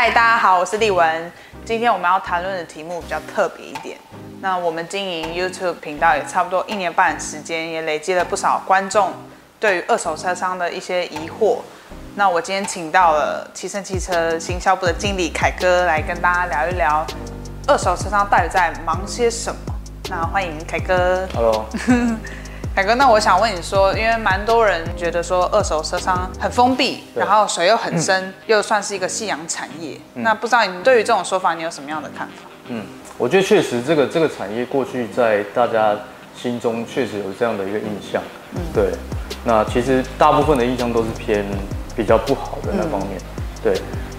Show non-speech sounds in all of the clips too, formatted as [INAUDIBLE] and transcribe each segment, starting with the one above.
嗨，大家好，我是丽文。今天我们要谈论的题目比较特别一点。那我们经营 YouTube 频道也差不多一年半的时间，也累积了不少观众对于二手车商的一些疑惑。那我今天请到了奇胜汽车行销部的经理凯哥来跟大家聊一聊二手车商到底在忙些什么。那欢迎凯哥。Hello，[LAUGHS] 凯哥，那我想问你说，因为蛮多人觉得说二手车商很封闭，然后水又很深，又算是一个夕阳产业。那不知道你对于这种说法，你有什么样的看法？嗯，我觉得确实这个这个产业过去在大家心中确实有这样的一个印象，嗯，对。那其实大部分的印象都是偏比较不好的那方面，对。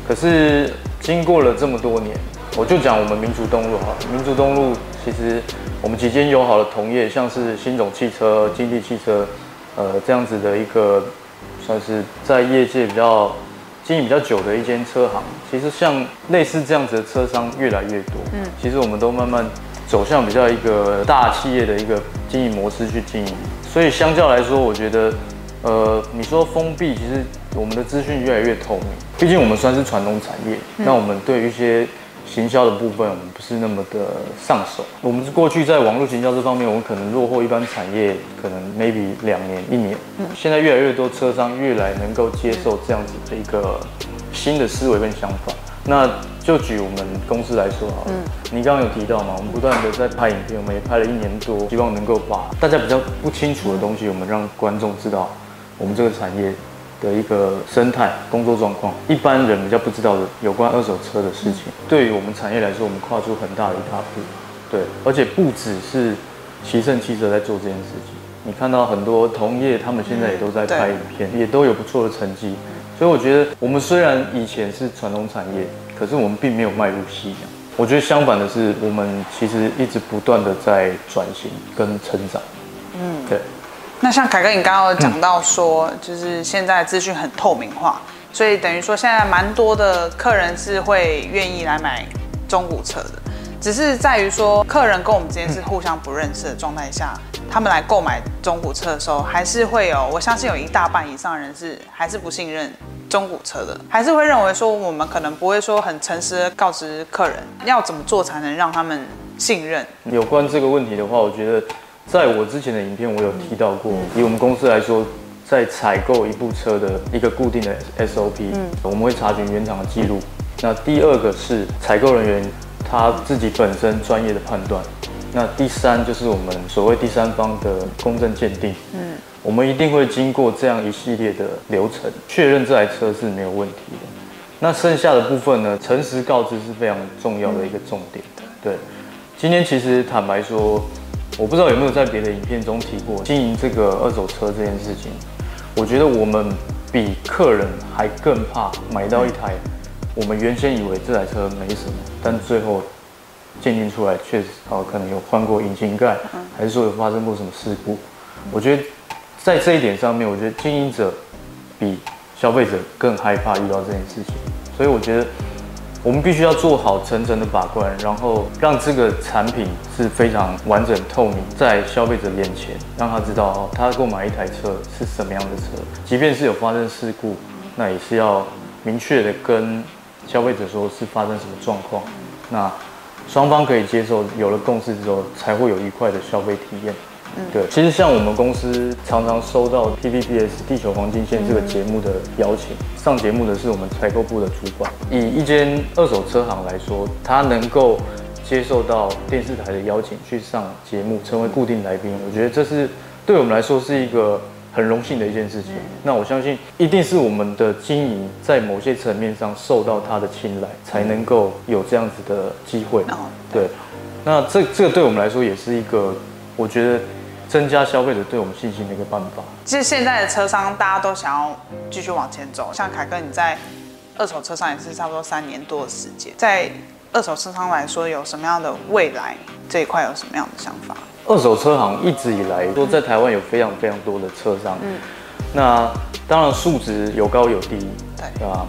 可是经过了这么多年，我就讲我们民族东路哈，民族东路其实我们几间友好的同业，像是新总汽车、金地汽车，呃，这样子的一个算是在业界比较经营比较久的一间车行，其实像类似这样子的车商越来越多。嗯，其实我们都慢慢走向比较一个大企业的一个经营模式去经营，所以相较来说，我觉得，呃，你说封闭，其实我们的资讯越来越透明。毕竟我们算是传统产业，那我们对于一些行销的部分，我们不是那么的上手。我们是过去在网络行销这方面，我们可能落后一般产业，可能 maybe 两年、一年。现在越来越多车商越来能够接受这样子的一个新的思维跟想法。那就举我们公司来说好了，你刚刚有提到嘛，我们不断的在拍影片，我们也拍了一年多，希望能够把大家比较不清楚的东西，我们让观众知道我们这个产业的一个生态、工作状况，一般人比较不知道的有关二手车的事情。对于我们产业来说，我们跨出很大的一大步。对，而且不只是奇胜汽车在做这件事情，你看到很多同业，他们现在也都在拍影片，也都有不错的成绩。所以我觉得，我们虽然以前是传统产业，可是我们并没有迈入夕阳。我觉得相反的是，我们其实一直不断的在转型跟成长。那像凯哥，你刚刚有讲到说，就是现在资讯很透明化，所以等于说现在蛮多的客人是会愿意来买中古车的，只是在于说客人跟我们之间是互相不认识的状态下，他们来购买中古车的时候，还是会有，我相信有一大半以上人是还是不信任中古车的，还是会认为说我们可能不会说很诚实的告知客人要怎么做才能让他们信任。有关这个问题的话，我觉得在我之前的影片我有提到过，以我们公司来说，在采购一部车的一个固定的 SOP，、我们会查询原厂的记录。那第二个是采购人员他自己本身专业的判断。那第三就是我们所谓第三方的公正鉴定。嗯，我们一定会经过这样一系列的流程，确认这台车是没有问题的。那剩下的部分呢，诚实告知是非常重要的一个重点。对，今天其实坦白说，我不知道有没有在别的影片中提过经营这个二手车这件事情。我觉得我们比客人还更怕买到一台，我们原先以为这台车没什么，但最后鉴定出来确实哦，可能有换过引擎盖，还是说有发生过什么事故。我觉得在这一点上面，我觉得经营者比消费者更害怕遇到这件事情，所以我觉得我们必须要做好层层的把关，然后让这个产品是非常完整透明，在消费者眼前，让他知道哦，他购买一台车是什么样的车，即便是有发生事故，那也是要明确的跟消费者说是发生什么状况，那双方可以接受，有了共识之后，才会有愉快的消费体验。对，其实像我们公司常常收到 PVPS《地球黄金线》这个节目的邀请，上节目的是我们采购部的主管。以一间二手车行来说，他能够接受到电视台的邀请去上节目，成为固定来宾，我觉得这是对我们来说是一个很荣幸的一件事情。那我相信，一定是我们的经营在某些层面上受到他的青睐，才能够有这样子的机会。哦对，那这这个对我们来说也是一个，我觉得增加消费者对我们信心的一个办法。其实现在的车商大家都想要继续往前走，像凯哥你在二手车商也是差不多三年多的时间，在二手车商来说有什么样的未来这一块有什么样的想法？二手车行一直以来都在台湾有非常非常多的车商，嗯那当然数值有高有低，对对吧？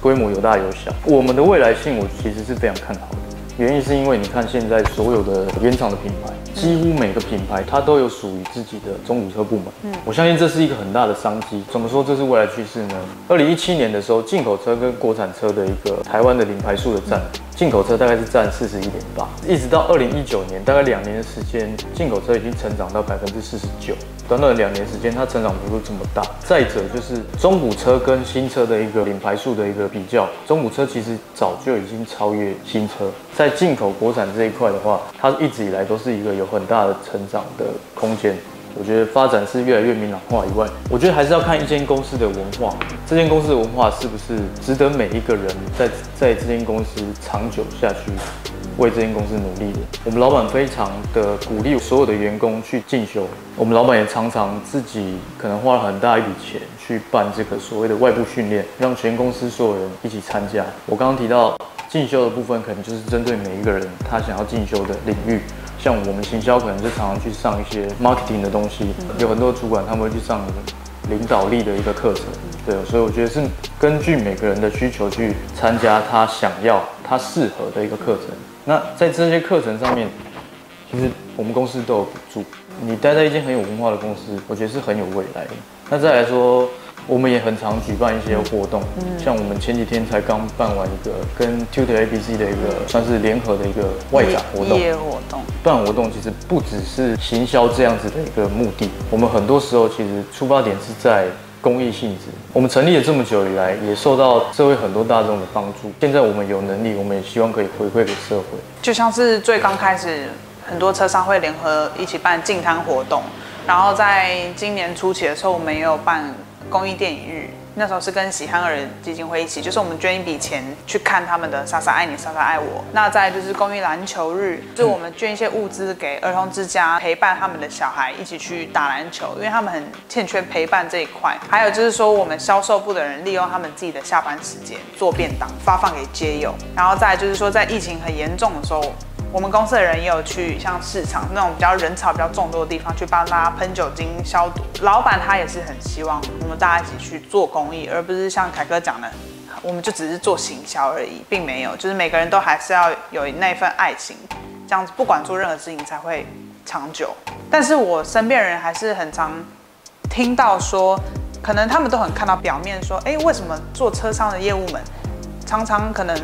规模有大有小。我们的未来性，我其实是非常看好的。原因是因为你看现在所有的原厂的品牌，几乎每个品牌它都有属于自己的中古车部门。嗯，我相信这是一个很大的商机。怎么说这是未来趋势呢？二零一七年的时候，进口车跟国产车的一个台湾的零牌数的占，进口车大概是占四十一点八，一直到二零一九年，大概两年的时间，进口车已经成长到百分之四十九。短短两年时间，它成长幅度这么大。再者就是中古车跟新车的一个品牌数的一个比较，中古车其实早就已经超越新车。在进口国产这一块的话，它一直以来都是一个有很大的成长的空间。我觉得发展是越来越明朗化以外，我觉得还是要看一间公司的文化，这间公司的文化是不是值得每一个人在在这间公司长久下去。为这间公司努力的，我们老板非常的鼓励所有的员工去进修。我们老板也常常自己可能花了很大一笔钱去办这个所谓的外部训练，让全公司所有人一起参加。我刚刚提到进修的部分，可能就是针对每一个人他想要进修的领域。像我们行销可能就常常去上一些 marketing 的东西，有很多主管他们会去上领导力的一个课程。对，所以我觉得是根据每个人的需求去参加他想要、他适合的一个课程。那在这些课程上面，其实我们公司都有补助。你待在一间很有文化的公司，我觉得是很有未来的。那再来说，我们也很常举办一些活动，像我们前几天才刚办完一个跟 Tutor ABC 的一个算是联合的一个外展活动。业活动。办活动其实不只是行销这样子的一个目的，我们很多时候其实出发点是在。公益性质，我们成立了这么久以来，也受到社会很多大众的帮助。现在我们有能力，我们也希望可以回馈给社会。就像是最刚开始，很多车商会联合一起办净摊活动，然后在今年初期的时候，我们也有办公益电影日。那时候是跟喜憨儿基金会一起，就是我们捐一笔钱去看他们的《莎莎爱你，莎莎爱我》。那再就是公益篮球日，就是我们捐一些物资给儿童之家，陪伴他们的小孩一起去打篮球，因为他们很欠缺陪伴这一块。还有就是说，我们销售部的人利用他们自己的下班时间做便当，发放给街友。然后再就是说，在疫情很严重的时候。我们公司的人也有去像市场那种比较人潮比较众多的地方去帮大家喷酒精消毒。老板他也是很希望我们大家一起去做公益，而不是像凯哥讲的，我们就只是做行销而已，并没有，就是每个人都还是要有那份爱情，这样子不管做任何事情才会长久。但是我身边人还是很常听到说，可能他们都很看到表面说，哎，为什么做车商的业务们常常可能。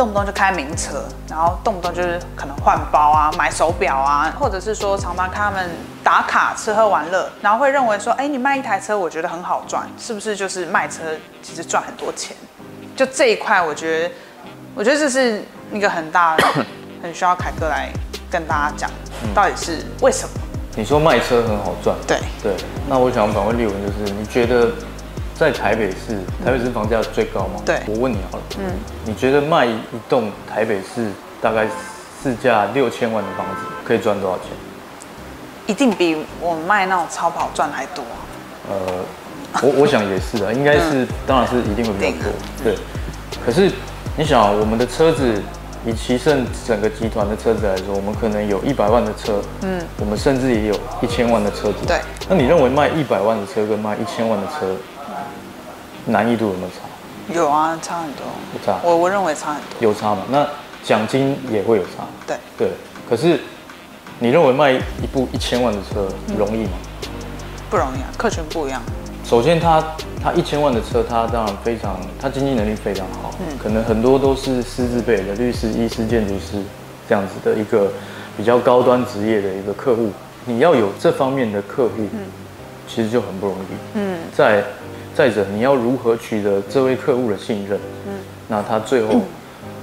动不动就开名车，然后动不动就是可能换包啊、买手表啊，或者是说常常看他们打卡吃喝玩乐，然后会认为说，哎，你卖一台车，我觉得很好赚，是不是就是卖车其实赚很多钱？就这一块，我觉得，我觉得这是一个很大、[COUGHS] 很需要凯哥来跟大家讲，到底是为什么？你说卖车很好赚，对对，那我想反问立文，就是你觉得？在台北市，台北市房价最高吗？对，我问你好了，嗯，你觉得卖一栋台北市大概市价六千万的房子可以赚多少钱？一定比我卖那种超跑赚还多。呃，我我想也是啊，应该是，当然是一定会比较多。对，可是你想，我们的车子以奇胜整个集团的车子来说，我们可能有一百万的车，嗯，我们甚至也有一千万的车子。对，那你认为卖一百万的车跟卖一千万的车？难易度有没有差？有啊，差很多。不差，我我认为差很多。有差嘛？那奖金也会有差。对对。可是你认为卖一部一千万的车容易吗？不容易啊，客群不一样。首先，他他一千万的车，他当然非常，他经济能力非常好。嗯。可能很多都是师资辈的律师、医师、建筑师这样子的一个比较高端职业的一个客户。你要有这方面的客户，嗯，其实就很不容易。嗯。在再者，你要如何取得这位客户的信任？嗯，那他最后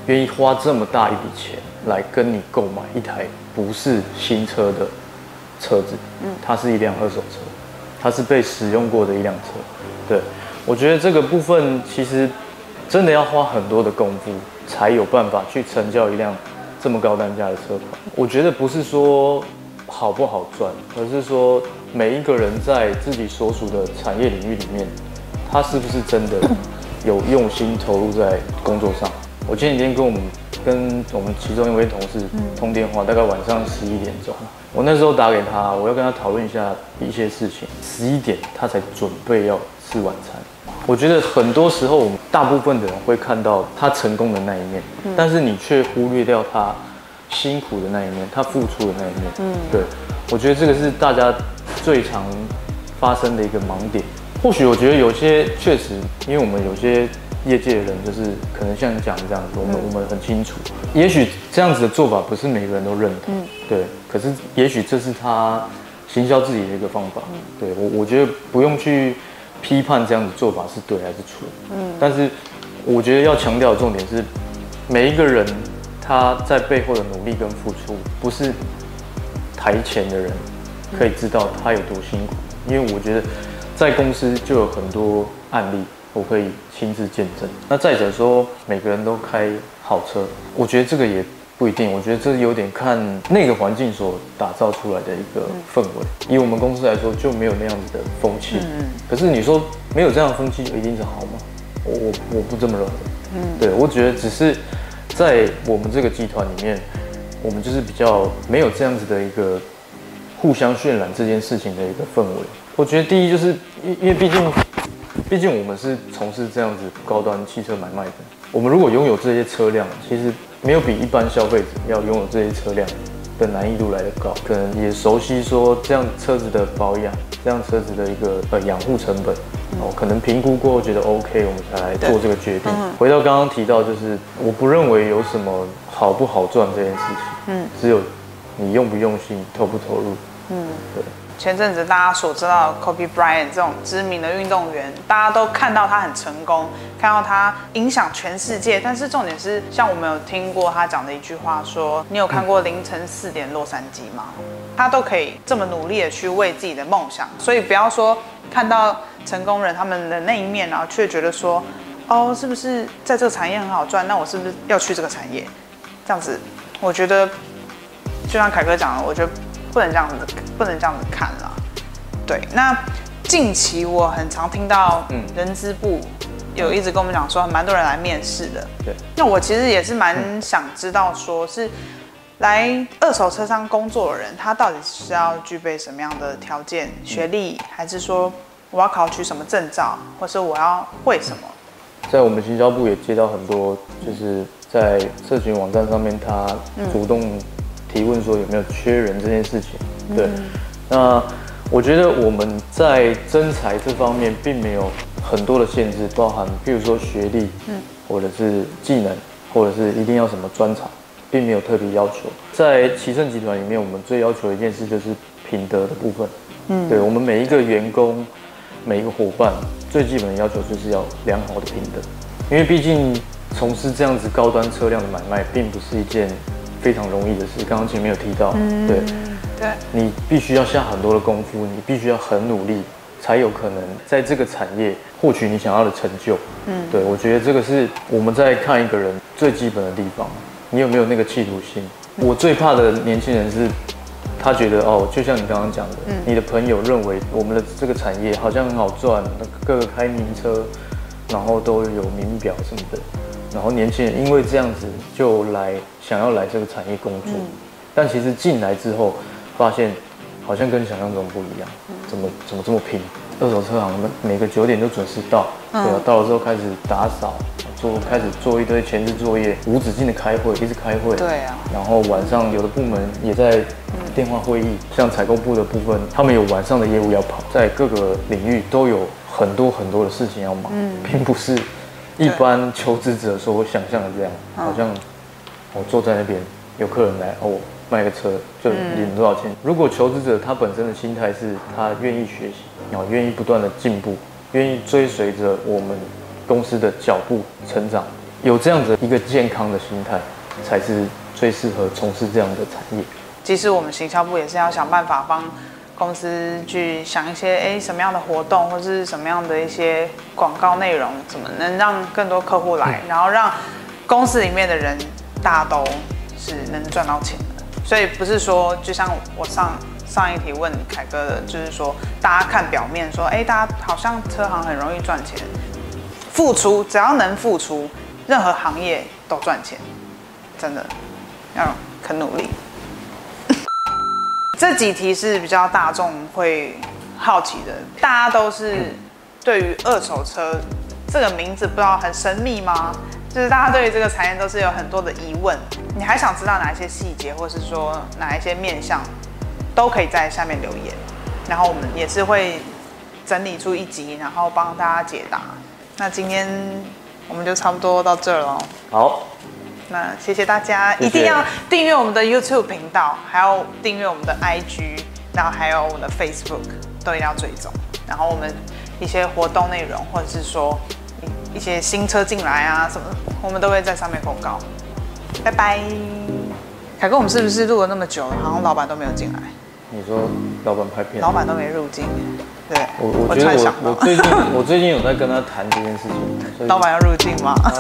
愿意花这么大一笔钱来跟你购买一台不是新车的车子？嗯，它是一辆二手车，它是被使用过的一辆车。对，我觉得这个部分其实真的要花很多的功夫，才有办法去成交一辆这么高单价的车款。我觉得不是说好不好赚，而是说每一个人在自己所属的产业领域里面。他是不是真的 [LAUGHS] 有用心投入在工作上？我前几天跟我们跟我们其中一位同事通电话，大概晚上十一点钟。我那时候打给他，我要跟他讨论一下一些事情。十一点他才准备要吃晚餐，我觉得很多时候，我们大部分的人会看到他成功的那一面，但是你却忽略掉他辛苦的那一面，他付出的那一面。嗯，对，我觉得这个是大家最常发生的一个盲点。或许我觉得有些确实，因为我们有些业界的人，就是可能像你讲的这样子，我们我们很清楚，也许这样子的做法不是每个人都认同。嗯，对，可是也许这是他行销自己的一个方法。嗯，对我我觉得不用去。批判这样子做法是对还是错？嗯，但是我觉得要强调的重点是，每一个人他在背后的努力跟付出，不是台前的人可以知道他有多辛苦。因为我觉得在公司就有很多案例，我可以亲自见证。那再者说，每个人都开好车，我觉得这个也。不一定，我觉得这有点看那个环境所打造出来的一个氛围。以我们公司来说，就没有那样子的风气。嗯，可是你说没有这样的风气就一定是好吗？我我我不这么认为。嗯，对我觉得只是在我们这个集团里面，我们就是比较没有这样子的一个互相渲染这件事情的一个氛围。我觉得第一就是因因为毕竟毕竟我们是从事这样子高端汽车买卖的，我们如果拥有这些车辆，其实。没有比一般消费者要拥有这些车辆的难易度来的高，可能也熟悉说这样车子的保养，这样车子的一个呃养护成本，哦，可能评估过后觉得 OK，我们才来做这个决定。回到刚刚提到，就是我不认为有什么好不好赚这件事情，嗯，只有你用不用心，投不投入，嗯，对。前阵子大家所知道 Kobe Bryant 这种知名的运动员，大家都看到他很成功，看到他影响全世界。但是重点是，像我们有听过他讲的一句话，说你有看过凌晨四点洛杉矶吗？他都可以这么努力的去为自己的梦想。所以不要说看到成功人他们的那一面，然后却觉得说，哦，是不是在这个产业很好赚？那我是不是要去这个产业？这样子，我觉得就像凯哥讲的，我觉得。不能这样子，不能这样子看了。对，那近期我很常听到，嗯，人资部有一直跟我们讲说，蛮多人来面试的。对，那我其实也是蛮想知道，说是来二手车商工作的人，他到底是要具备什么样的条件？学历，还是说我要考取什么证照，或是我要会什么？在我们行销部也接到很多，就是在社群网站上面，他主动。提问说有没有缺人这件事情，对，那我觉得我们在征才这方面并没有很多的限制，包含譬如说学历，嗯，或者是技能，或者是一定要什么专长，并没有特别要求。在奇胜集团里面，我们最要求的一件事就是品德的部分，嗯，对我们每一个员工、每一个伙伴，最基本的要求就是要良好的品德，因为毕竟从事这样子高端车辆的买卖，并不是一件。非常容易的事，刚刚前面有提到，对，对，你必须要下很多的功夫，你必须要很努力，才有可能在这个产业获取你想要的成就。嗯，对，我觉得这个是我们在看一个人最基本的地方，你有没有那个企图心？我最怕的年轻人是，他觉得哦，就像你刚刚讲的，你的朋友认为我们的这个产业好像很好赚，各个开名车，然后都有名表什么的。然后年轻人因为这样子就来想要来这个产业工作，但其实进来之后发现好像跟想象中不一样，怎么怎么这么拼？二手车行每每个九点就准时到，对啊，到了之后开始打扫，做开始做一堆前置作业，无止境的开会，一直开会，对啊。然后晚上有的部门也在电话会议，像采购部的部分，他们有晚上的业务要跑，在各个领域都有很多很多的事情要忙，并不是。一般求职者说想象的这样，好像我坐在那边，有客人来，哦，我卖个车就领多少钱。如果求职者他本身的心态是他愿意学习，然后愿意不断的进步，愿意追随着我们公司的脚步成长，有这样子一个健康的心态，才是最适合从事这样的产业。其实我们行销部也是要想办法帮。公司去想一些哎什么样的活动，或者是什么样的一些广告内容，怎么能让更多客户来，然后让公司里面的人大家都是能赚到钱的。所以不是说，就像我上上一题问凯哥的，就是说大家看表面说，哎，大家好像车行很容易赚钱，付出只要能付出，任何行业都赚钱，真的要肯努力。这几题是比较大众会好奇的，大家都是对于二手车这个名字不知道很神秘吗？就是大家对于这个产业都是有很多的疑问。你还想知道哪一些细节，或是说哪一些面向，都可以在下面留言，然后我们也是会整理出一集，然后帮大家解答。那今天我们就差不多到这儿了。好，那谢谢大家，一定要订阅我们的 YouTube 频道，还要订阅我们的 IG，然后还有我们的 Facebook，都一定要追踪。然后我们一些活动内容，或者是说一一些新车进来啊什么，我们都会在上面公告。拜拜。凯哥，我们是不是录了那么久了，好像老板都没有进来，你说老板拍片，老板都没入境？对，我我突觉得我然想到，我最近我最近有在跟他谈这件事情，老板要入境吗？他